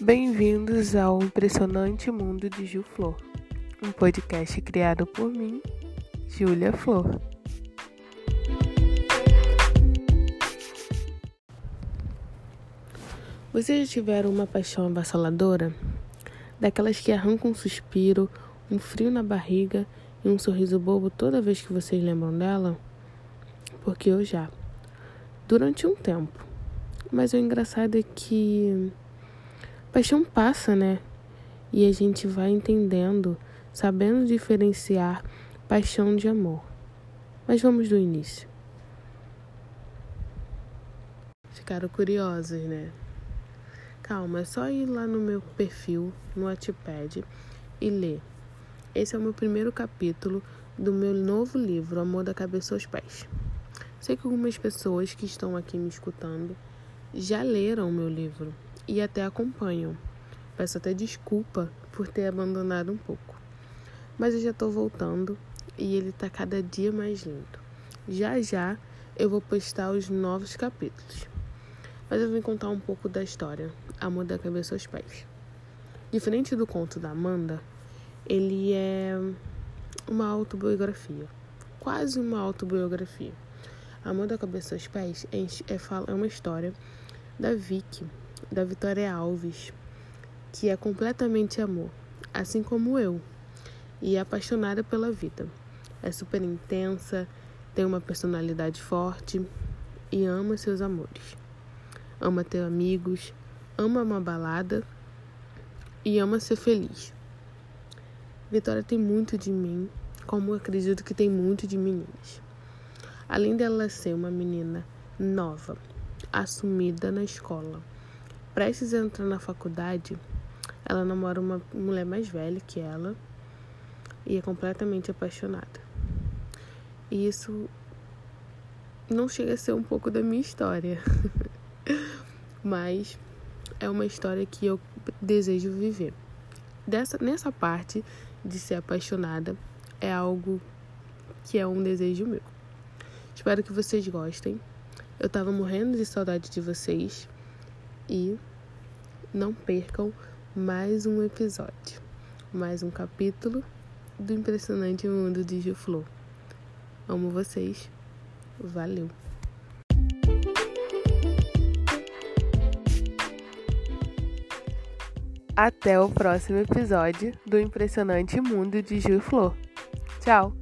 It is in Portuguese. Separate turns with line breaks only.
Bem-vindos ao impressionante mundo de Gil Flor, um podcast criado por mim, Júlia Flor. Vocês já tiveram uma paixão avassaladora? Daquelas que arrancam um suspiro, um frio na barriga e um sorriso bobo toda vez que vocês lembram dela? Porque eu já. Durante um tempo. Mas o engraçado é que paixão passa, né? E a gente vai entendendo, sabendo diferenciar paixão de amor. Mas vamos do início. Ficaram curiosos, né? Calma, é só ir lá no meu perfil, no Wattpad, e ler. Esse é o meu primeiro capítulo do meu novo livro, Amor da Cabeça aos Pés. Sei que algumas pessoas que estão aqui me escutando já leram o meu livro e até acompanham. Peço até desculpa por ter abandonado um pouco. Mas eu já estou voltando e ele está cada dia mais lindo. Já já eu vou postar os novos capítulos. Mas eu vim contar um pouco da história, Amor da Cabeça aos Pés. Diferente do conto da Amanda, ele é uma autobiografia, quase uma autobiografia. Amor da Cabeça aos Pés é, é, é uma história da Vicky, da Vitória Alves, que é completamente amor, assim como eu, e é apaixonada pela vida. É super intensa, tem uma personalidade forte e ama seus amores. Ama ter amigos, ama uma balada e ama ser feliz. Vitória tem muito de mim, como acredito que tem muito de meninas. Além dela ser uma menina nova, assumida na escola, prestes a entrar na faculdade, ela namora uma mulher mais velha que ela e é completamente apaixonada. E isso não chega a ser um pouco da minha história, mas é uma história que eu desejo viver. Dessa, nessa parte de ser apaixonada é algo que é um desejo meu. Espero que vocês gostem. Eu tava morrendo de saudade de vocês e não percam mais um episódio, mais um capítulo do impressionante mundo de Gil Flor. Amo vocês. Valeu. Até o próximo episódio do impressionante mundo de Gil Flor. Tchau.